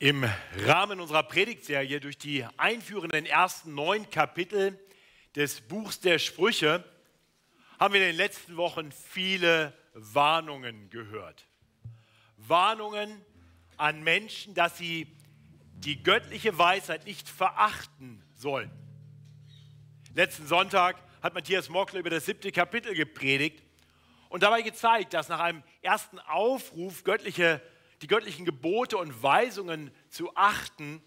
Im Rahmen unserer Predigtserie durch die einführenden ersten neun Kapitel des Buchs der Sprüche haben wir in den letzten Wochen viele Warnungen gehört. Warnungen an Menschen, dass sie die göttliche Weisheit nicht verachten sollen. Letzten Sonntag hat Matthias Mockler über das siebte Kapitel gepredigt und dabei gezeigt, dass nach einem ersten Aufruf göttliche die göttlichen Gebote und Weisungen zu achten,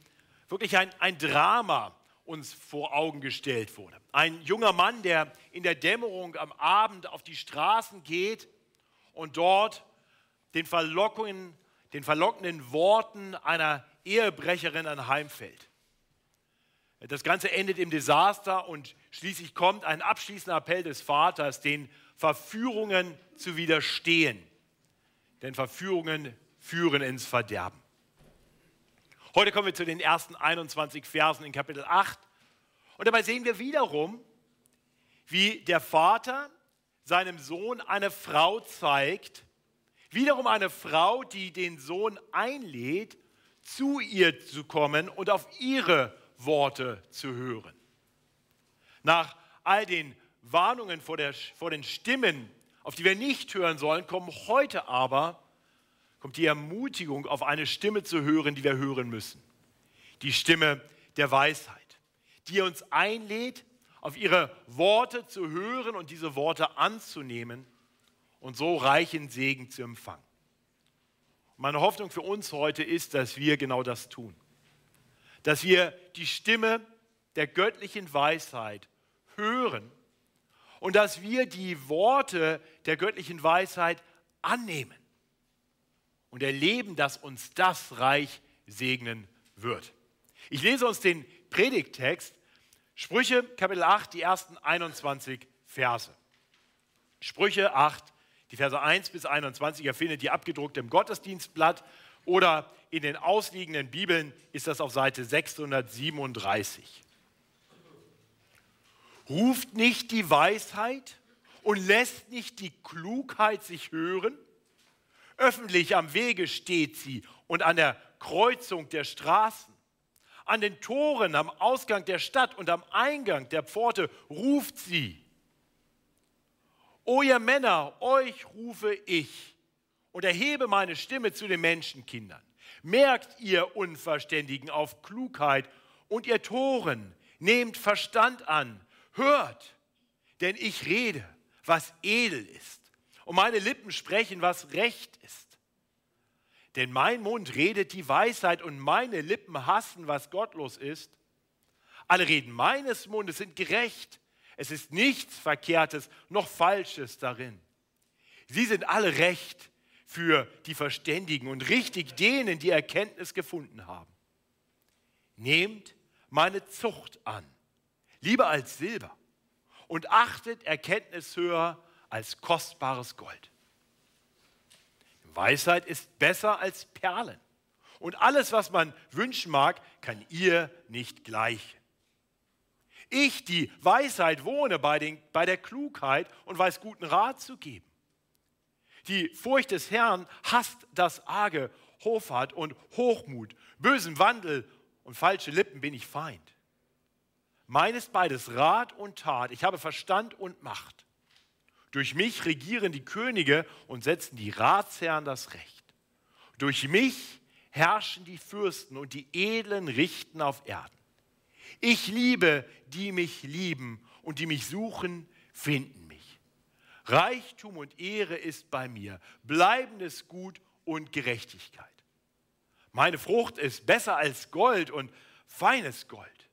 wirklich ein, ein Drama uns vor Augen gestellt wurde. Ein junger Mann, der in der Dämmerung am Abend auf die Straßen geht und dort den, Verlockungen, den verlockenden Worten einer Ehebrecherin anheimfällt. Das Ganze endet im Desaster und schließlich kommt ein abschließender Appell des Vaters, den Verführungen zu widerstehen. Denn Verführungen führen ins Verderben. Heute kommen wir zu den ersten 21 Versen in Kapitel 8. Und dabei sehen wir wiederum, wie der Vater seinem Sohn eine Frau zeigt, wiederum eine Frau, die den Sohn einlädt, zu ihr zu kommen und auf ihre Worte zu hören. Nach all den Warnungen vor, der, vor den Stimmen, auf die wir nicht hören sollen, kommen heute aber kommt die Ermutigung, auf eine Stimme zu hören, die wir hören müssen. Die Stimme der Weisheit, die uns einlädt, auf ihre Worte zu hören und diese Worte anzunehmen und so reichen Segen zu empfangen. Meine Hoffnung für uns heute ist, dass wir genau das tun. Dass wir die Stimme der göttlichen Weisheit hören und dass wir die Worte der göttlichen Weisheit annehmen und erleben, dass uns das reich segnen wird. Ich lese uns den Predigttext, Sprüche Kapitel 8, die ersten 21 Verse. Sprüche 8, die Verse 1 bis 21, ihr findet die abgedruckt im Gottesdienstblatt oder in den ausliegenden Bibeln ist das auf Seite 637. Ruft nicht die Weisheit und lässt nicht die Klugheit sich hören? Öffentlich am Wege steht sie und an der Kreuzung der Straßen. An den Toren am Ausgang der Stadt und am Eingang der Pforte ruft sie. O ihr Männer, euch rufe ich und erhebe meine Stimme zu den Menschenkindern. Merkt ihr Unverständigen auf Klugheit und ihr Toren, nehmt Verstand an, hört, denn ich rede, was edel ist und meine Lippen sprechen, was recht ist. Denn mein Mund redet die Weisheit und meine Lippen hassen, was gottlos ist. Alle Reden meines Mundes sind gerecht. Es ist nichts Verkehrtes noch Falsches darin. Sie sind alle recht für die Verständigen und richtig denen, die Erkenntnis gefunden haben. Nehmt meine Zucht an, lieber als Silber, und achtet Erkenntnis höher als kostbares Gold. Weisheit ist besser als Perlen. Und alles, was man wünschen mag, kann ihr nicht gleichen. Ich, die Weisheit, wohne bei, den, bei der Klugheit und weiß guten Rat zu geben. Die Furcht des Herrn hasst das arge Hoffart und Hochmut, bösen Wandel und falsche Lippen bin ich Feind. Meines beides Rat und Tat, ich habe Verstand und Macht. Durch mich regieren die Könige und setzen die Ratsherren das Recht. Durch mich herrschen die Fürsten und die Edlen richten auf Erden. Ich liebe, die mich lieben und die mich suchen, finden mich. Reichtum und Ehre ist bei mir, bleibendes Gut und Gerechtigkeit. Meine Frucht ist besser als Gold und feines Gold.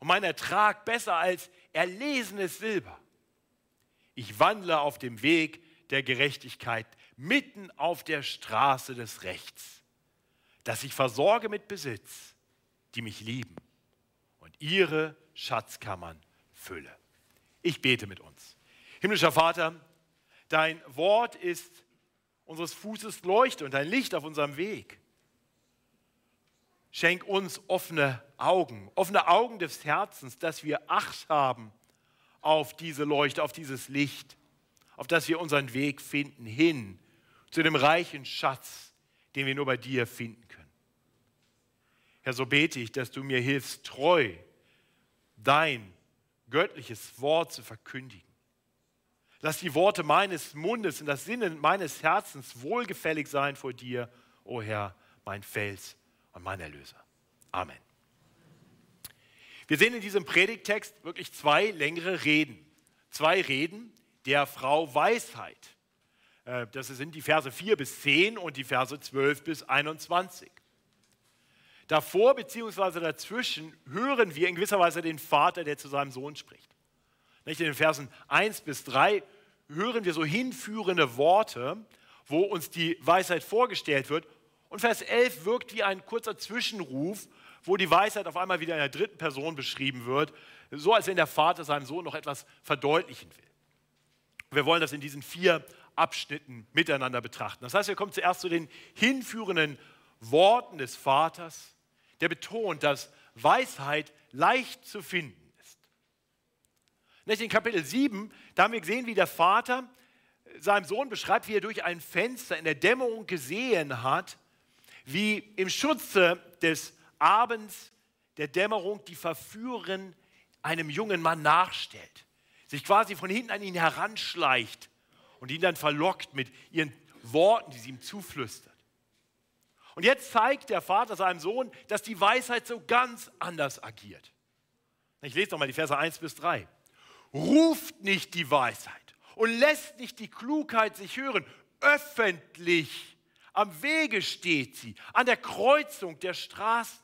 Und mein Ertrag besser als erlesenes Silber. Ich wandle auf dem Weg der Gerechtigkeit, mitten auf der Straße des Rechts, dass ich versorge mit Besitz, die mich lieben und ihre Schatzkammern fülle. Ich bete mit uns. Himmlischer Vater, dein Wort ist unseres Fußes Leuchte und ein Licht auf unserem Weg. Schenk uns offene Augen, offene Augen des Herzens, dass wir Acht haben auf diese Leuchte, auf dieses Licht, auf das wir unseren Weg finden hin zu dem reichen Schatz, den wir nur bei dir finden können. Herr, so bete ich, dass du mir hilfst, treu dein göttliches Wort zu verkündigen. Lass die Worte meines Mundes und das Sinnen meines Herzens wohlgefällig sein vor dir, o oh Herr, mein Fels und mein Erlöser. Amen. Wir sehen in diesem Predigtext wirklich zwei längere Reden. Zwei Reden der Frau Weisheit. Äh, das sind die Verse 4 bis 10 und die Verse 12 bis 21. Davor bzw. dazwischen hören wir in gewisser Weise den Vater, der zu seinem Sohn spricht. In den Versen 1 bis 3 hören wir so hinführende Worte, wo uns die Weisheit vorgestellt wird. Und Vers 11 wirkt wie ein kurzer Zwischenruf, wo die Weisheit auf einmal wieder in der dritten Person beschrieben wird, so als wenn der Vater seinem Sohn noch etwas verdeutlichen will. Wir wollen das in diesen vier Abschnitten miteinander betrachten. Das heißt, wir kommen zuerst zu den hinführenden Worten des Vaters, der betont, dass Weisheit leicht zu finden ist. In Kapitel 7, da haben wir gesehen, wie der Vater seinem Sohn beschreibt, wie er durch ein Fenster in der Dämmerung gesehen hat, wie im Schutze des Abends der Dämmerung die Verführerin einem jungen Mann nachstellt, sich quasi von hinten an ihn heranschleicht und ihn dann verlockt mit ihren Worten, die sie ihm zuflüstert. Und jetzt zeigt der Vater seinem Sohn, dass die Weisheit so ganz anders agiert. Ich lese nochmal die Verse 1 bis 3. Ruft nicht die Weisheit und lässt nicht die Klugheit sich hören. Öffentlich am Wege steht sie, an der Kreuzung der Straßen,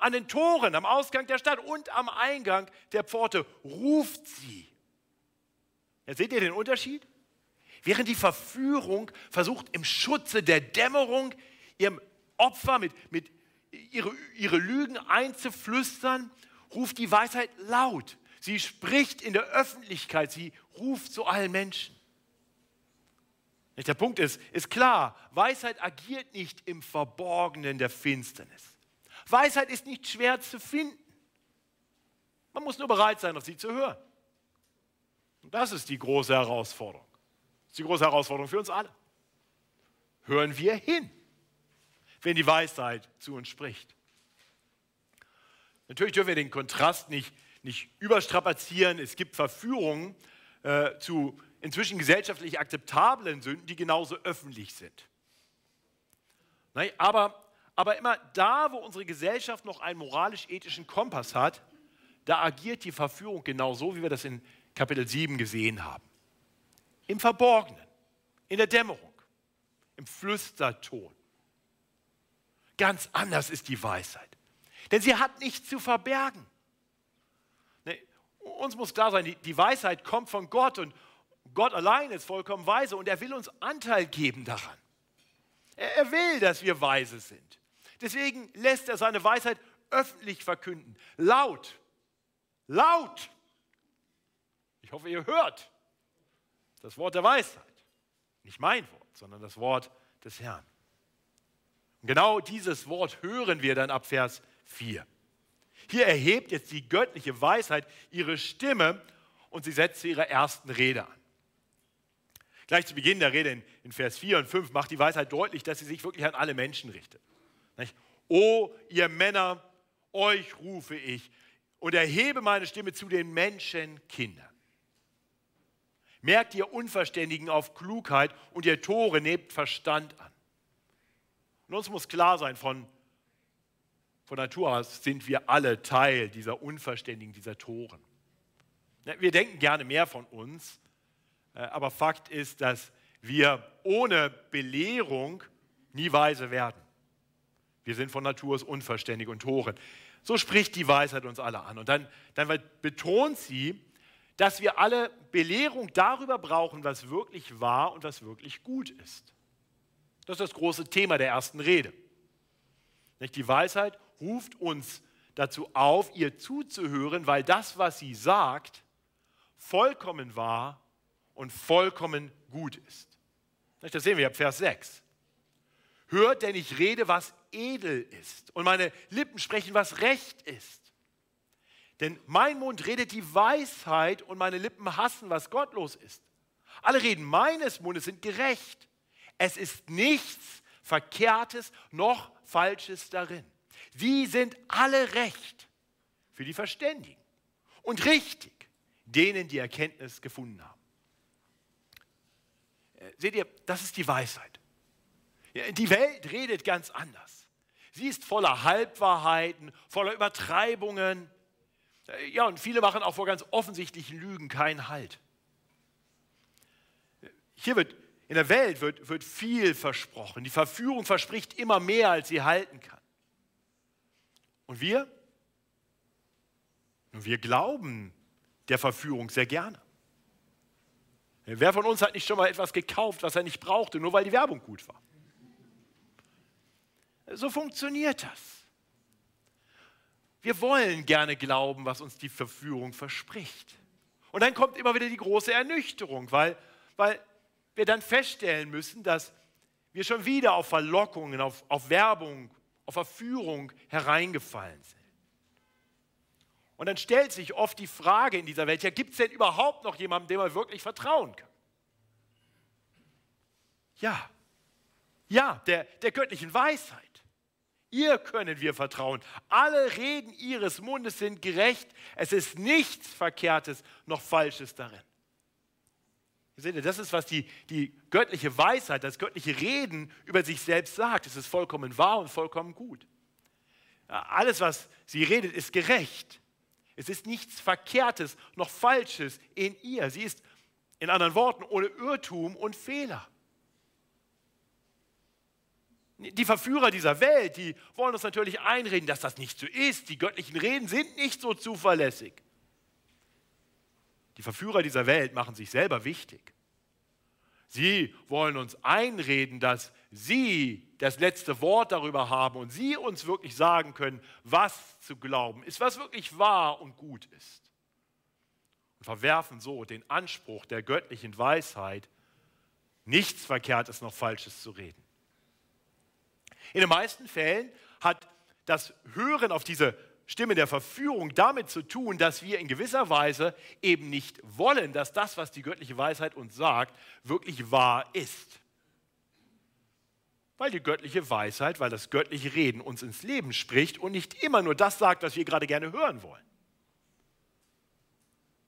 an den Toren, am Ausgang der Stadt und am Eingang der Pforte. Ruft sie. Ja, seht ihr den Unterschied? Während die Verführung versucht, im Schutze der Dämmerung ihrem Opfer mit, mit ihre, ihre Lügen einzuflüstern, ruft die Weisheit laut. Sie spricht in der Öffentlichkeit, sie ruft zu allen Menschen. Der Punkt ist, ist klar, Weisheit agiert nicht im Verborgenen der Finsternis. Weisheit ist nicht schwer zu finden. Man muss nur bereit sein, auf sie zu hören. Und das ist die große Herausforderung. Das ist die große Herausforderung für uns alle. Hören wir hin, wenn die Weisheit zu uns spricht. Natürlich dürfen wir den Kontrast nicht, nicht überstrapazieren. Es gibt Verführungen äh, zu inzwischen gesellschaftlich akzeptablen Sünden, die genauso öffentlich sind. Aber, aber immer da, wo unsere Gesellschaft noch einen moralisch-ethischen Kompass hat, da agiert die Verführung genauso, wie wir das in Kapitel 7 gesehen haben. Im Verborgenen, in der Dämmerung, im Flüsterton. Ganz anders ist die Weisheit. Denn sie hat nichts zu verbergen. Ne, uns muss klar sein, die, Weisheit kommt von Gott und Gott allein ist vollkommen weise und er will uns Anteil geben daran. Er will, dass wir weise sind. Deswegen lässt er seine Weisheit öffentlich verkünden. Laut. Laut. Ich hoffe, ihr hört das Wort der Weisheit. Nicht mein Wort, sondern das Wort des Herrn. Und genau dieses Wort hören wir dann ab Vers 4. Hier erhebt jetzt die göttliche Weisheit ihre Stimme und sie setzt zu ihrer ersten Rede an. Gleich zu Beginn der Rede in, in, Vers 4 und 5 macht die Weisheit deutlich, dass sie sich wirklich an alle Menschen richtet. Nicht? O ihr Männer, euch rufe ich und erhebe meine Stimme zu den Menschenkindern. Merkt ihr Unverständigen auf Klugheit und ihr Tore nehmt Verstand an. Und uns muss klar sein, von, von Natur aus sind wir alle Teil dieser Unverständigen, dieser Toren. Wir denken gerne mehr von uns, äh, aber Fakt ist, dass wir ohne Belehrung nie weise werden. Wir sind von Natur aus unverständig und Toren. So spricht die Weisheit uns alle an. Und dann, dann betont sie, dass wir alle Belehrung darüber brauchen, was wirklich wahr und was wirklich gut ist. Das ist das große Thema der ersten Rede. Die Weisheit ruft uns dazu auf, ihr zuzuhören, weil das, was sie sagt, vollkommen wahr und vollkommen gut ist. Das sehen wir ab Vers 6. Hört, denn ich rede, was edel ist, und meine Lippen sprechen, was recht ist. Denn mein Mund redet die Weisheit und meine Lippen hassen, was gottlos ist. Alle Reden meines Mundes sind gerecht. Es ist nichts Verkehrtes noch Falsches darin. Sie sind alle recht für die Verständigen und richtig denen, die Erkenntnis gefunden haben. Äh, seht ihr, das ist die Weisheit. Die Welt redet ganz anders. Sie ist voller Halbwahrheiten, voller Übertreibungen. Ja, und viele machen auch vor ganz offensichtlichen Lügen keinen Halt. Hier wird, in der Welt wird, wird viel versprochen. Die Verführung verspricht immer mehr, als sie halten kann. Und wir? Und wir glauben der Verführung sehr gerne. Wer von uns hat nicht schon mal etwas gekauft, was er nicht brauchte, nur weil die Werbung gut war? So funktioniert das. Wir wollen gerne glauben, was uns die Verführung verspricht. Und dann kommt immer wieder die große Ernüchterung, weil, weil wir dann feststellen müssen, dass wir schon wieder auf Verlockungen, auf, auf Werbung, auf Verführung hereingefallen sind. Und dann stellt sich oft die Frage in dieser Welt, ja, gibt es denn überhaupt noch jemanden, dem man wirklich vertrauen kann? Ja, ja, der, der göttlichen Weisheit. Ihr können wir vertrauen. Alle Reden ihres Mundes sind gerecht. Es ist nichts Verkehrtes noch Falsches darin. Seht ihr, das ist, was die, die göttliche Weisheit, das göttliche Reden über sich selbst sagt. Es ist vollkommen wahr und vollkommen gut. Alles, was sie redet, ist gerecht. Es ist nichts Verkehrtes noch Falsches in ihr. Sie ist in anderen Worten ohne Irrtum und Fehler. Die Verführer dieser Welt, die wollen uns natürlich einreden, dass das nicht so ist. Die göttlichen Reden sind nicht so zuverlässig. Die Verführer dieser Welt machen sich selber wichtig. Sie wollen uns einreden, dass sie das letzte Wort darüber haben und sie uns wirklich sagen können, was zu glauben ist, was wirklich wahr und gut ist. Und verwerfen so den Anspruch der göttlichen Weisheit, nichts Verkehrtes noch Falsches zu reden. In den meisten Fällen hat das Hören auf diese Stimme der Verführung damit zu tun, dass wir in gewisser Weise eben nicht wollen, dass das, was die göttliche Weisheit uns sagt, wirklich wahr ist. Weil die göttliche Weisheit, weil das göttliche Reden uns ins Leben spricht und nicht immer nur das sagt, was wir gerade gerne hören wollen.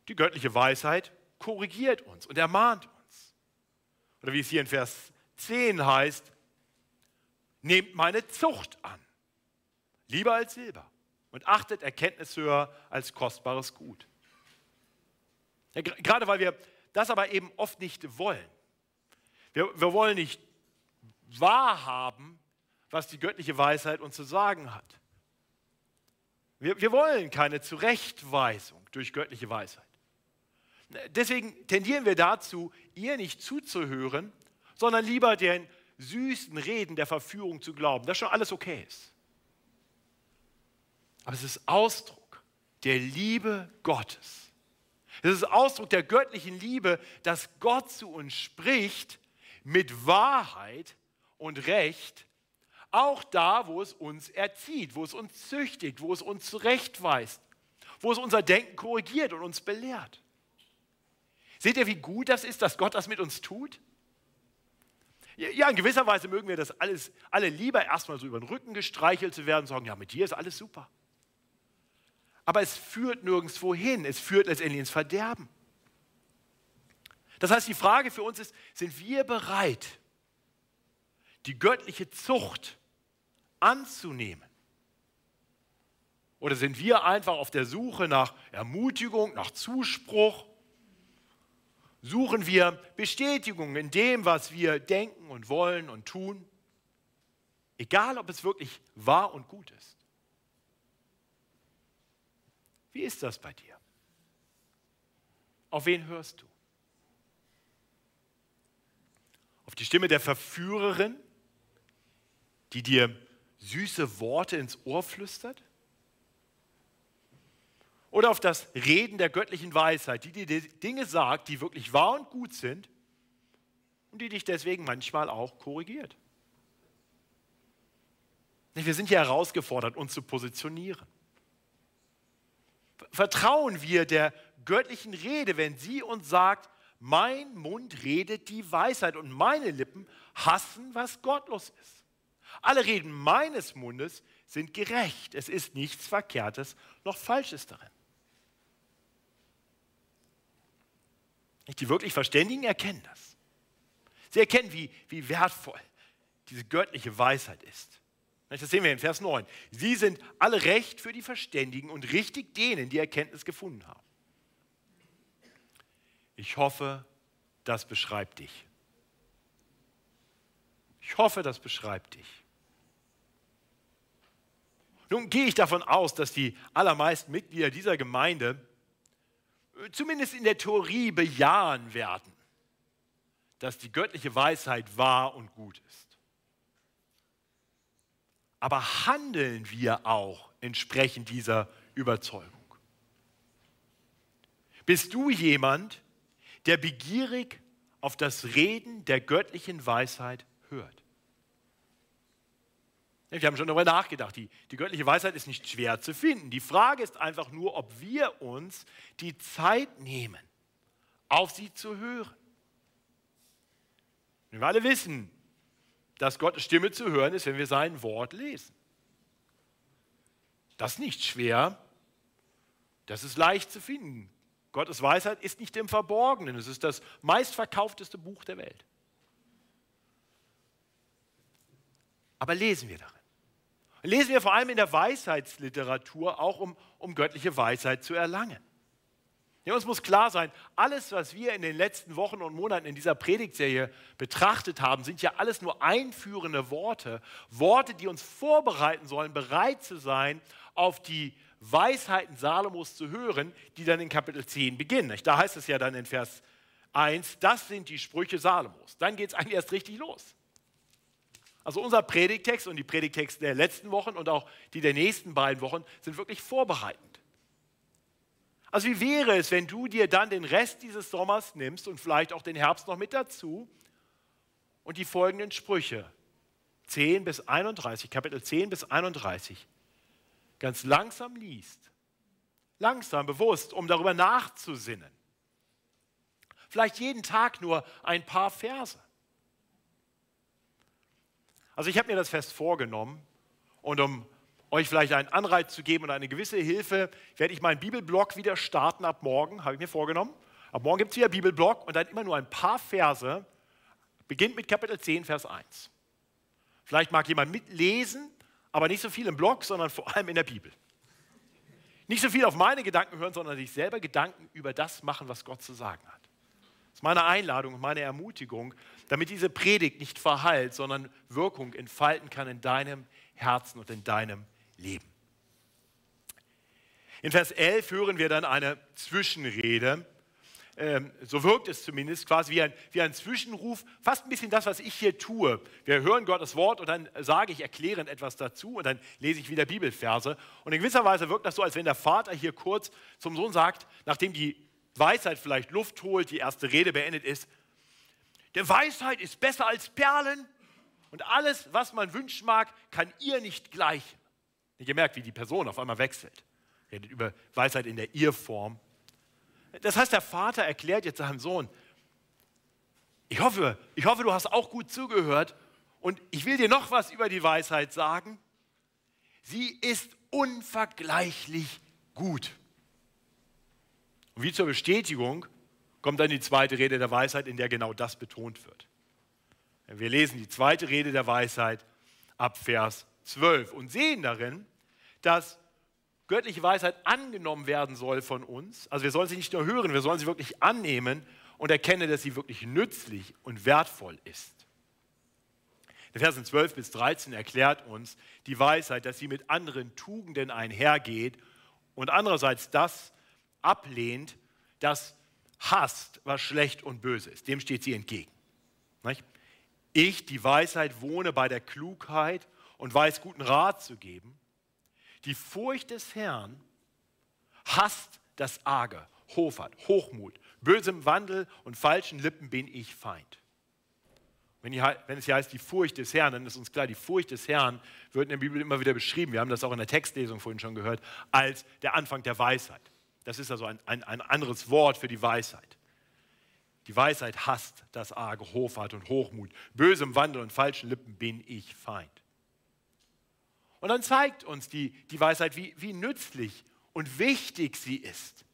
Die göttliche Weisheit korrigiert uns und ermahnt uns. Oder wie es hier in Vers 10 heißt, Nehmt meine Zucht an, lieber als Silber, und achtet Erkenntnis höher als kostbares Gut. Ja, gerade weil wir das aber eben oft nicht wollen. Wir, wir wollen nicht wahrhaben, was die göttliche Weisheit uns zu sagen hat. Wir, wir wollen keine Zurechtweisung durch göttliche Weisheit. Deswegen tendieren wir dazu, ihr nicht zuzuhören, sondern lieber den süßen Reden der Verführung zu glauben, dass schon alles okay ist. Aber es ist Ausdruck der Liebe Gottes. Es ist Ausdruck der göttlichen Liebe, dass Gott zu uns spricht mit Wahrheit und Recht, auch da, wo es uns erzieht, wo es uns züchtigt, wo es uns zurechtweist, wo es unser Denken korrigiert und uns belehrt. Seht ihr, wie gut das ist, dass Gott das mit uns tut? Ja, in gewisser Weise mögen wir das alles, alle lieber erstmal so über den Rücken gestreichelt zu werden und sagen, ja, mit dir ist alles super. Aber es führt nirgendwo hin, es führt letztendlich ins Verderben. Das heißt, die Frage für uns ist, sind wir bereit, die göttliche Zucht anzunehmen? Oder sind wir einfach auf der Suche nach Ermutigung, nach Zuspruch, Suchen wir Bestätigung in dem, was wir denken und wollen und tun? Egal, ob es wirklich wahr und gut ist. Wie ist das bei dir? Auf wen hörst du? Auf die Stimme der Verführerin, die dir süße Worte ins Ohr flüstert? Oder auf das Reden der göttlichen Weisheit, die dir Dinge sagt, die wirklich wahr und gut sind und die dich deswegen manchmal auch korrigiert. Wir sind hier herausgefordert, uns zu positionieren. Vertrauen wir der göttlichen Rede, wenn sie uns sagt, mein Mund redet die Weisheit und meine Lippen hassen, was gottlos ist. Alle Reden meines Mundes sind gerecht. Es ist nichts Verkehrtes noch Falsches darin. Die wirklich Verständigen erkennen das. Sie erkennen, wie, wie wertvoll diese göttliche Weisheit ist. Das sehen wir in Vers 9. Sie sind alle recht für die Verständigen und richtig denen, die Erkenntnis gefunden haben. Ich hoffe, das beschreibt dich. Ich hoffe, das beschreibt dich. Nun gehe ich davon aus, dass die allermeisten Mitglieder dieser Gemeinde zumindest in der Theorie bejahen werden, dass die göttliche Weisheit wahr und gut ist. Aber handeln wir auch entsprechend dieser Überzeugung? Bist du jemand, der begierig auf das Reden der göttlichen Weisheit hört? Wir haben schon darüber nachgedacht. Die, die göttliche Weisheit ist nicht schwer zu finden. Die Frage ist einfach nur, ob wir uns die Zeit nehmen, auf sie zu hören. Wir alle wissen, dass Gottes Stimme zu hören ist, wenn wir sein Wort lesen. Das ist nicht schwer, das ist leicht zu finden. Gottes Weisheit ist nicht im Verborgenen, es ist das meistverkaufteste Buch der Welt. Aber lesen wir darin. Lesen wir vor allem in der Weisheitsliteratur auch, um, um göttliche Weisheit zu erlangen. Ja, uns muss klar sein, alles, was wir in den letzten Wochen und Monaten in dieser Predigtserie betrachtet haben, sind ja alles nur einführende Worte. Worte, die uns vorbereiten sollen, bereit zu sein, auf die Weisheiten Salomos zu hören, die dann in Kapitel 10 beginnen. Da heißt es ja dann in Vers 1, das sind die Sprüche Salomos. Dann geht es eigentlich erst richtig los. Also unser Predigtext und die Predigtexte der letzten Wochen und auch die der nächsten beiden Wochen sind wirklich vorbereitend. Also wie wäre es, wenn du dir dann den Rest dieses Sommers nimmst und vielleicht auch den Herbst noch mit dazu und die folgenden Sprüche 10 bis 31, Kapitel 10 bis 31, ganz langsam liest. Langsam, bewusst, um darüber nachzusinnen. Vielleicht jeden Tag nur ein paar Verse. Also ich habe mir das fest vorgenommen und um euch vielleicht einen Anreiz zu geben und eine gewisse Hilfe, werde ich meinen Bibelblog wieder starten ab morgen, habe ich mir vorgenommen. Ab morgen gibt es wieder Bibelblog und dann immer nur ein paar Verse. Beginnt mit Kapitel 10, Vers 1. Vielleicht mag jemand mitlesen, aber nicht so viel im Blog, sondern vor allem in der Bibel. Nicht so viel auf meine Gedanken hören, sondern sich selber Gedanken über das machen, was Gott zu sagen hat. Ist meine Einladung und meine Ermutigung, damit diese Predigt nicht verhallt, sondern Wirkung entfalten kann in deinem Herzen und in deinem Leben. In Vers 11 hören wir dann eine Zwischenrede. Ähm, so wirkt es zumindest quasi wie ein, wie ein Zwischenruf, fast ein bisschen das, was ich hier tue. Wir hören Gottes Wort und dann sage ich erklärend etwas dazu und dann lese ich wieder Bibelverse. Und in gewisser Weise wirkt das so, als wenn der Vater hier kurz zum Sohn sagt, nachdem die Weisheit vielleicht Luft holt, die erste Rede beendet ist, der Weisheit ist besser als Perlen und alles, was man wünschen mag, kann ihr nicht gleichen. Ihr merkt, wie die Person auf einmal wechselt. Redet über Weisheit in der Ihr-Form. Das heißt, der Vater erklärt jetzt seinem Sohn, ich hoffe, ich hoffe, du hast auch gut zugehört und ich will dir noch was über die Weisheit sagen. Sie ist unvergleichlich gut. Und wie zur Bestätigung kommt dann die zweite Rede der Weisheit, in der genau das betont wird. Wir lesen die zweite Rede der Weisheit ab Vers 12 und sehen darin, dass göttliche Weisheit angenommen werden soll von uns. Also wir sollen sie nicht nur hören, wir sollen sie wirklich annehmen und erkennen, dass sie wirklich nützlich und wertvoll ist. In Versen 12 bis 13 erklärt uns die Weisheit, dass sie mit anderen Tugenden einhergeht und andererseits das ablehnt, das hasst, was schlecht und böse ist. Dem steht sie entgegen. Ich, die Weisheit, wohne bei der Klugheit und weiß guten Rat zu geben. Die Furcht des Herrn hasst das Arge, Hofart, Hochmut, bösem Wandel und falschen Lippen bin ich Feind. Wenn, es hier heißt, die Furcht des Herrn, dann ist uns klar, die Furcht des Herrn wird in der Bibel immer wieder beschrieben. Wir haben das auch in der Textlesung vorhin schon gehört, als der Anfang der Weisheit. Das ist also ein, ein, ein anderes Wort für die Weisheit. Die Weisheit hasst das arge Hofart und Hochmut. Bösem Wandel und falschen Lippen bin ich Feind. Und dann zeigt uns die, die Weisheit, wie, wie nützlich und wichtig sie ist.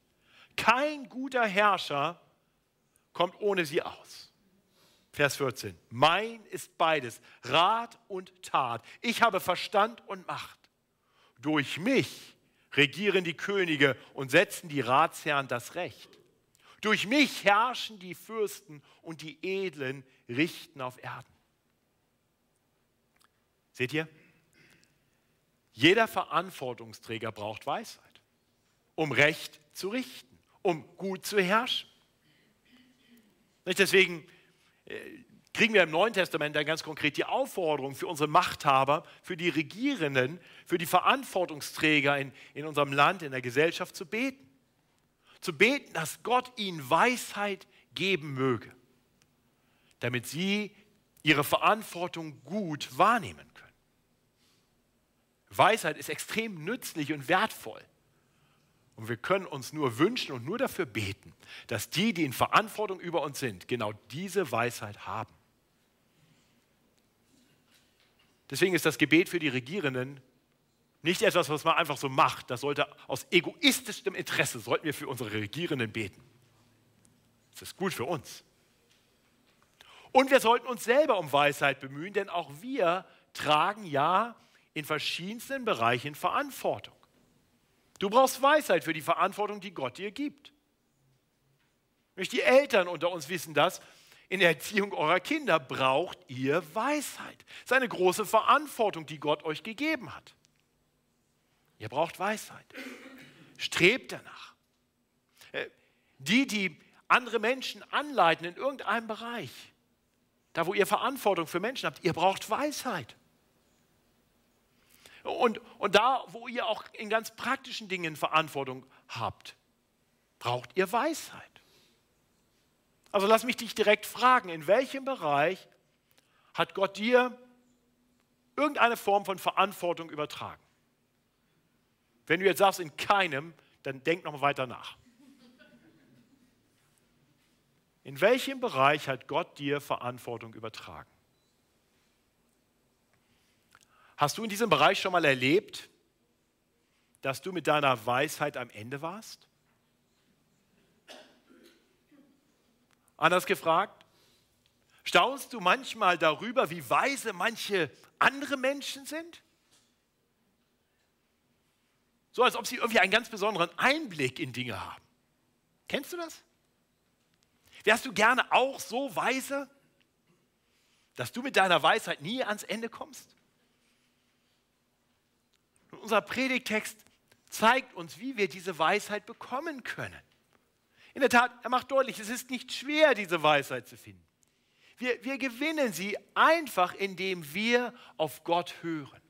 Kein guter Herrscher kommt ohne sie aus. Vers 14. Mein ist beides, Rat und Tat. Ich habe Verstand und Macht. Durch mich regieren die Könige und setzen die Ratsherren das Recht. Durch mich herrschen die Fürsten und die Edlen richten auf Erden. Seht ihr? Jeder Verantwortungsträger braucht Weisheit, um Recht zu richten, um gut zu herrschen. Deswegen äh, kriegen wir im Neuen Testament dann ganz konkret die Aufforderung für unsere Machthaber, für die Regierenden, für die Verantwortungsträger in, in unserem Land, in der Gesellschaft zu beten. Zu beten, dass Gott ihnen Weisheit geben möge, damit sie ihre Verantwortung gut wahrnehmen können. Weisheit ist extrem nützlich und wertvoll. Und wir können uns nur wünschen und nur dafür beten, dass die, die in Verantwortung über uns sind, genau diese Weisheit haben. Deswegen ist das Gebet für die Regierenden nicht etwas, was man einfach so macht. Das sollte aus egoistischem Interesse, sollten wir für unsere Regierenden beten. Das ist gut für uns. Und wir sollten uns selber um Weisheit bemühen, denn auch wir tragen ja in verschiedensten Bereichen Verantwortung. Du brauchst Weisheit für die Verantwortung, die Gott dir gibt. Die Eltern unter uns wissen das. In der Erziehung eurer Kinder braucht ihr Weisheit. Das ist eine große Verantwortung, die Gott euch gegeben hat. Ihr braucht Weisheit. Strebt danach. Äh, die, die andere Menschen anleiten in irgendeinem Bereich, da wo ihr Verantwortung für Menschen habt, ihr braucht Weisheit. Und, und da, wo ihr auch in ganz praktischen Dingen Verantwortung habt, braucht ihr Weisheit. Also lass mich dich direkt fragen, in welchem Bereich hat Gott dir irgendeine Form von Verantwortung übertragen? Wenn du jetzt sagst, in keinem, dann denk nochmal weiter nach. In welchem Bereich hat Gott dir Verantwortung übertragen? Hast du in diesem Bereich schon mal erlebt, dass du mit deiner Weisheit am Ende warst? Anders gefragt, staunst du manchmal darüber, wie weise manche andere Menschen sind? So als ob sie irgendwie einen ganz besonderen Einblick in Dinge haben. Kennst du das? Wärst du gerne auch so weise, dass du mit deiner Weisheit nie ans Ende kommst? unser Predigtext zeigt uns, wie wir diese Weisheit bekommen können. In der Tat, er macht deutlich, es ist nicht schwer, diese Weisheit zu finden. Wir, wir gewinnen sie einfach, indem wir auf Gott hören,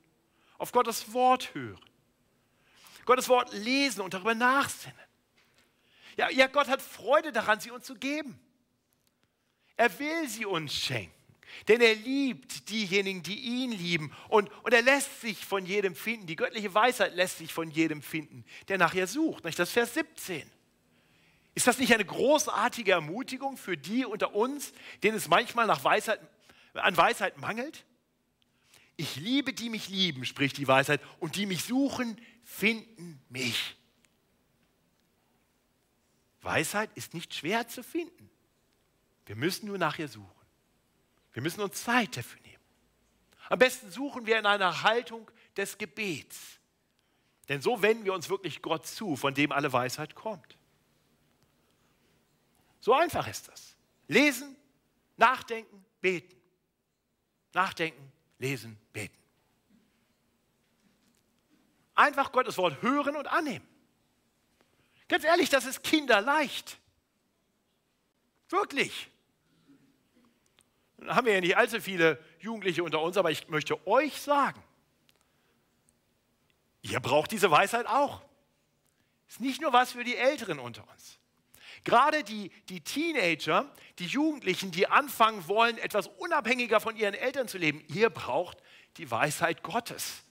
auf Gottes Wort hören, Gottes Wort lesen und darüber nachsinnen. Ja, ja, Gott hat Freude daran, sie uns zu geben. Er will sie uns schenken. Denn er liebt diejenigen, die ihn lieben. Und, und er lässt sich von jedem finden. Die göttliche Weisheit lässt sich von jedem finden, der nachher sucht. Das ist Vers 17. Ist das nicht eine großartige Ermutigung für die unter uns, denen es manchmal nach Weisheit, an Weisheit mangelt? Ich liebe, die mich lieben, spricht die Weisheit, und die mich suchen, finden mich. Weisheit ist nicht schwer zu finden. Wir müssen nur nach ihr suchen. Wir müssen uns Zeit dafür nehmen. Am besten suchen wir in einer Haltung des Gebets. Denn so wenden wir uns wirklich Gott zu, von dem alle Weisheit kommt. So einfach ist das. Lesen, nachdenken, beten. Nachdenken, lesen, beten. Einfach Gottes Wort hören und annehmen. Ganz ehrlich, das ist kinderleicht. Wirklich haben wir ja nicht allzu viele Jugendliche unter uns, aber ich möchte euch sagen, ihr braucht diese Weisheit auch. Ist nicht nur was für die Älteren unter uns. Gerade die, die Teenager, die Jugendlichen, die anfangen wollen, etwas unabhängiger von ihren Eltern zu leben, ihr braucht die Weisheit Gottes,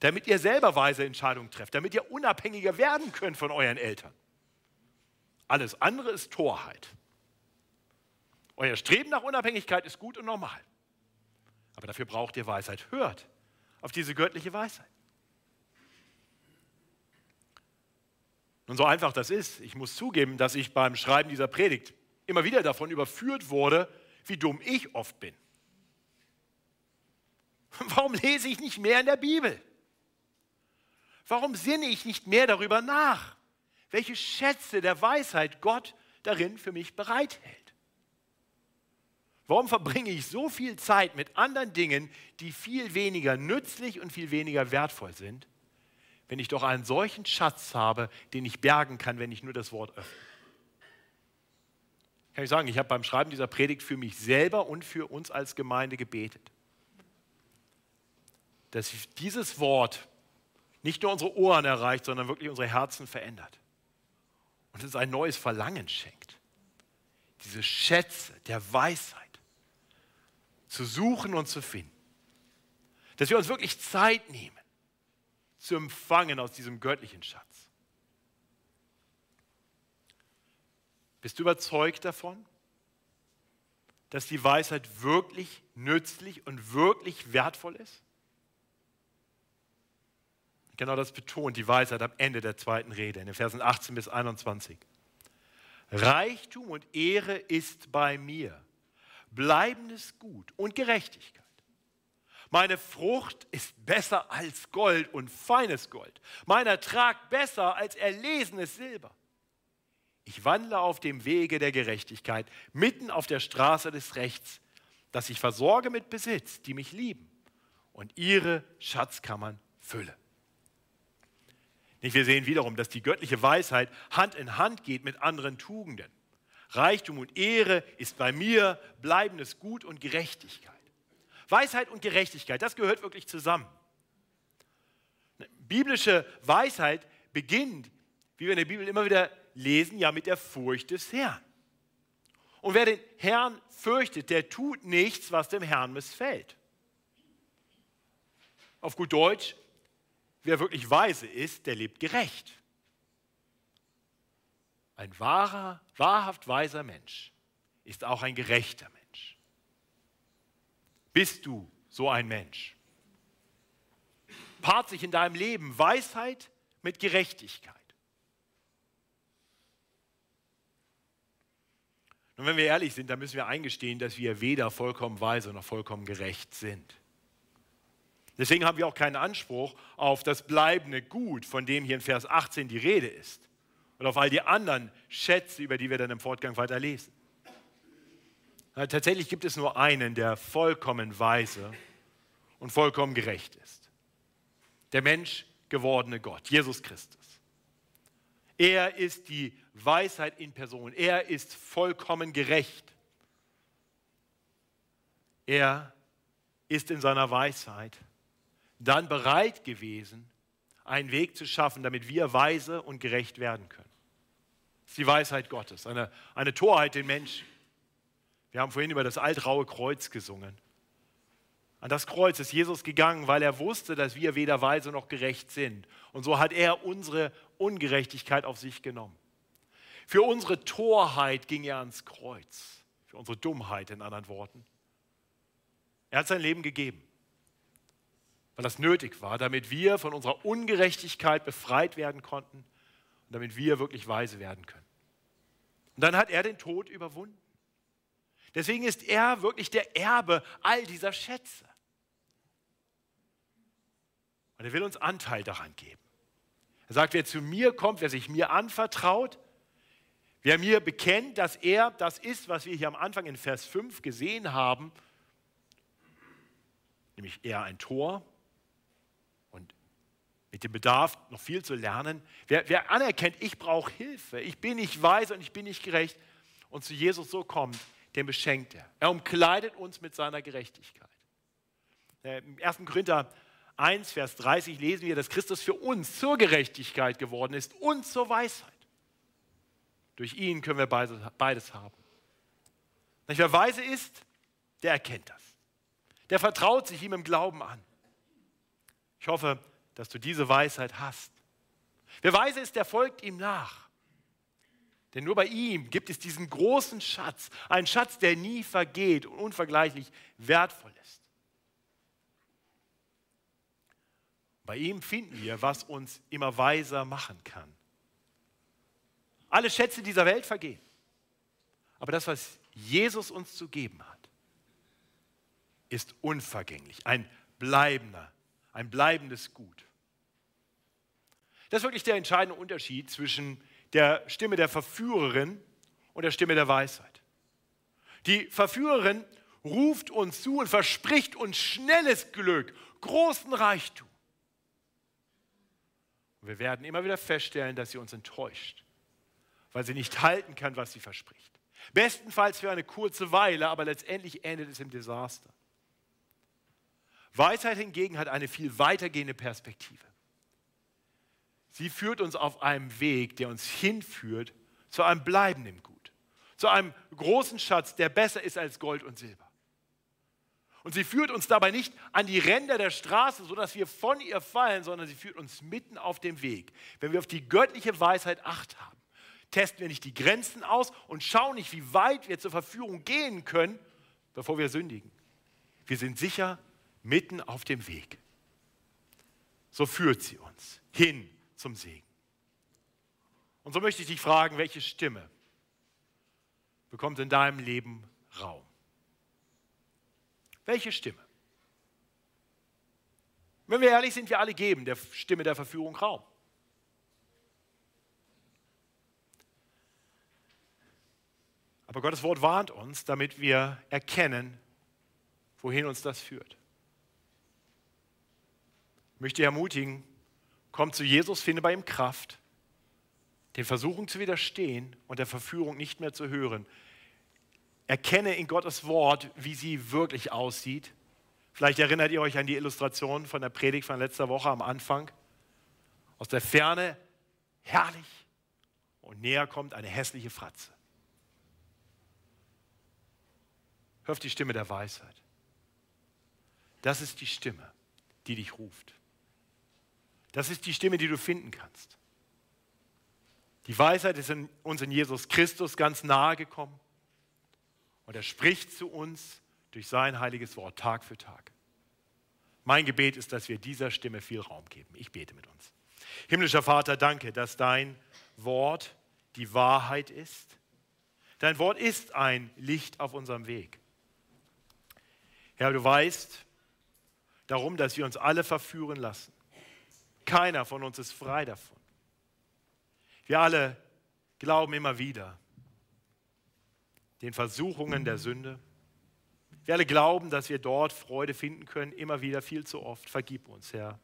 damit ihr selber weise Entscheidungen trefft, damit ihr unabhängiger werden könnt von euren Eltern. Alles andere ist Torheit. Euer Streben nach Unabhängigkeit ist gut und normal. Aber dafür braucht ihr Weisheit. Hört auf diese göttliche Weisheit. Und so einfach das ist, ich muss zugeben, dass ich beim Schreiben dieser Predigt immer wieder davon überführt wurde, wie dumm ich oft bin. Warum lese ich nicht mehr in der Bibel? Warum sinne ich nicht mehr darüber nach, welche Schätze der Weisheit Gott darin für mich bereithält? Warum verbringe ich so viel Zeit mit anderen Dingen, die viel weniger nützlich und viel weniger wertvoll sind, wenn ich doch einen solchen Schatz habe, den ich bergen kann, wenn ich nur das Wort öffne? Kann ich sagen, ich habe beim Schreiben dieser Predigt für mich selber und für uns als Gemeinde gebetet, dass dieses Wort nicht nur unsere Ohren erreicht, sondern wirklich unsere Herzen verändert und uns ein neues Verlangen schenkt. Diese Schätze der Weisheit zu suchen und zu finden. Dass wir uns wirklich Zeit nehmen, zu empfangen aus diesem göttlichen Schatz. Bist du überzeugt davon, dass die Weisheit wirklich nützlich und wirklich wertvoll ist? Genau das betont die Weisheit am Ende der zweiten Rede, in den Versen 18 bis 21. Reichtum und Ehre ist bei mir bleibendes Gut und Gerechtigkeit. Meine Frucht ist besser als Gold und feines Gold. Mein Ertrag besser als erlesenes Silber. Ich wandle auf dem Wege der Gerechtigkeit, mitten auf der Straße des Rechts, dass ich versorge mit Besitz, die mich lieben und ihre Schatzkammern fülle. Nicht, wir sehen wiederum, dass die göttliche Weisheit Hand in Hand geht mit anderen Tugenden. Reichtum und Ehre ist bei mir bleibendes Gut und Gerechtigkeit. Weisheit und Gerechtigkeit, das gehört wirklich zusammen. Biblische Weisheit beginnt, wie wir in der Bibel immer wieder lesen, ja mit der Furcht des Herrn. Und wer den Herrn fürchtet, der tut nichts, was dem Herrn missfällt. Auf gut Deutsch, wer wirklich weise ist, der lebt gerecht. Ein wahrer, wahrhaft weiser Mensch ist auch ein gerechter Mensch. Bist du so ein Mensch? Paart sich in deinem Leben Weisheit mit Gerechtigkeit. Und wenn wir ehrlich sind, dann müssen wir eingestehen, dass wir weder vollkommen weise noch vollkommen gerecht sind. Deswegen haben wir auch keinen Anspruch auf das bleibende Gut, von dem hier in Vers 18 die Rede ist und auf all die anderen Schätze, über die wir dann im Fortgang weiter lesen. Tatsächlich gibt es nur einen, der vollkommen weise und vollkommen gerecht ist. Der Mensch gewordene Gott, Jesus Christus. Er ist die Weisheit in Person. Er ist vollkommen gerecht. Er ist in seiner Weisheit dann bereit gewesen, einen Weg zu schaffen, damit wir weise und gerecht werden können. Das ist die Weisheit Gottes, eine, eine Torheit den Menschen. Wir haben vorhin über das altraue Kreuz gesungen. An das Kreuz ist Jesus gegangen, weil er wusste, dass wir weder weise noch gerecht sind. Und so hat er unsere Ungerechtigkeit auf sich genommen. Für unsere Torheit ging er ans Kreuz. Für unsere Dummheit in anderen Worten. Er hat sein Leben gegeben, weil das nötig war, damit wir von unserer Ungerechtigkeit befreit werden konnten und damit wir wirklich weise werden können. Und dann hat er den Tod überwunden. Deswegen ist er wirklich der Erbe all dieser Schätze. Und er will uns Anteil daran geben. Er sagt, wer zu mir kommt, wer sich mir anvertraut, wer mir bekennt, dass er das ist, was wir hier am Anfang in Vers 5 gesehen haben, nämlich er ein Tor, mit dem Bedarf, noch viel zu lernen. Wer, wer anerkennt, ich brauche Hilfe, ich bin nicht weise und ich bin nicht gerecht und zu Jesus so kommt, den beschenkt er. Er umkleidet uns mit seiner Gerechtigkeit. Äh, Im 1. Korinther 1, Vers 30 lesen wir, dass Christus für uns zur Gerechtigkeit geworden ist und zur Weisheit. Durch ihn können wir beides haben. Wer weise ist, der erkennt das. Der vertraut sich ihm im Glauben an. Ich hoffe, dass du diese Weisheit hast. Wer weise ist, der folgt ihm nach. Denn nur bei ihm gibt es diesen großen Schatz, einen Schatz, der nie vergeht und unvergleichlich wertvoll ist. Bei ihm finden wir, was uns immer weiser machen kann. Alle Schätze dieser Welt vergehen. Aber das, was Jesus uns zu geben hat, ist unvergänglich, ein bleibender, ein bleibendes Gut. Das ist wirklich der entscheidende Unterschied zwischen der Stimme der Verführerin und der Stimme der Weisheit. Die Verführerin ruft uns zu und verspricht uns schnelles Glück, großen Reichtum. Und wir werden immer wieder feststellen, dass sie uns enttäuscht, weil sie nicht halten kann, was sie verspricht. Bestenfalls für eine kurze Weile, aber letztendlich endet es im Desaster. Weisheit hingegen hat eine viel weitergehende Perspektive. Sie führt uns auf einem Weg, der uns hinführt zu einem bleibenden Gut, zu einem großen Schatz, der besser ist als Gold und Silber. Und sie führt uns dabei nicht an die Ränder der Straße, sodass wir von ihr fallen, sondern sie führt uns mitten auf dem Weg. Wenn wir auf die göttliche Weisheit acht haben, testen wir nicht die Grenzen aus und schauen nicht, wie weit wir zur Verführung gehen können, bevor wir sündigen. Wir sind sicher mitten auf dem Weg. So führt sie uns hin zum Segen. Und so möchte ich dich fragen, welche Stimme bekommt in deinem Leben Raum? Welche Stimme? Wenn wir ehrlich sind, wir alle geben der Stimme der Verführung Raum. Aber Gottes Wort warnt uns, damit wir erkennen, wohin uns das führt. Ich möchte ermutigen, komm zu Jesus, finde bei ihm Kraft, den Versuchungen zu widerstehen und der Verführung nicht mehr zu hören. Erkenne in Gottes Wort, wie sie wirklich aussieht. Vielleicht erinnert ihr euch an die Illustration von der Predigt von letzter Woche am Anfang. Aus der Ferne herrlich und näher kommt eine hässliche Fratze. Hör auf die Stimme der Weisheit. Das ist die Stimme, die dich ruft. Das ist die Stimme, die du finden kannst. Die Weisheit ist in, uns in Jesus Christus ganz nahe gekommen und er spricht zu uns durch sein heiliges Wort Tag für Tag. Mein Gebet ist, dass wir dieser Stimme viel Raum geben. Ich bete mit uns. Himmlischer Vater, danke, dass dein Wort die Wahrheit ist. Dein Wort ist ein Licht auf unserem Weg. Herr, du weißt darum, dass wir uns alle verführen lassen. Keiner von uns ist frei davon. Wir alle glauben immer wieder den Versuchungen der Sünde. Wir alle glauben, dass wir dort Freude finden können, immer wieder viel zu oft. Vergib uns, Herr.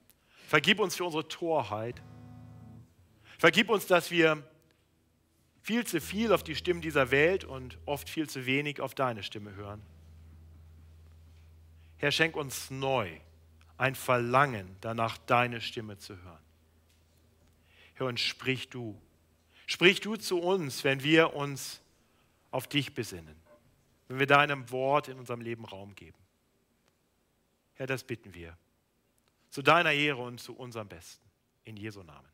Vergib uns für unsere Torheit. Vergib uns, dass wir viel zu viel auf die Stimmen dieser Welt und oft viel zu wenig auf deine Stimme hören. Herr, schenk uns neu ein Verlangen danach, deine Stimme zu hören. Herr, und sprich du. Sprich du zu uns, wenn wir uns auf dich besinnen, wenn wir deinem Wort in unserem Leben Raum geben. Herr, das bitten wir. Zu deiner Ehre und zu unserem Besten. In Jesu Namen.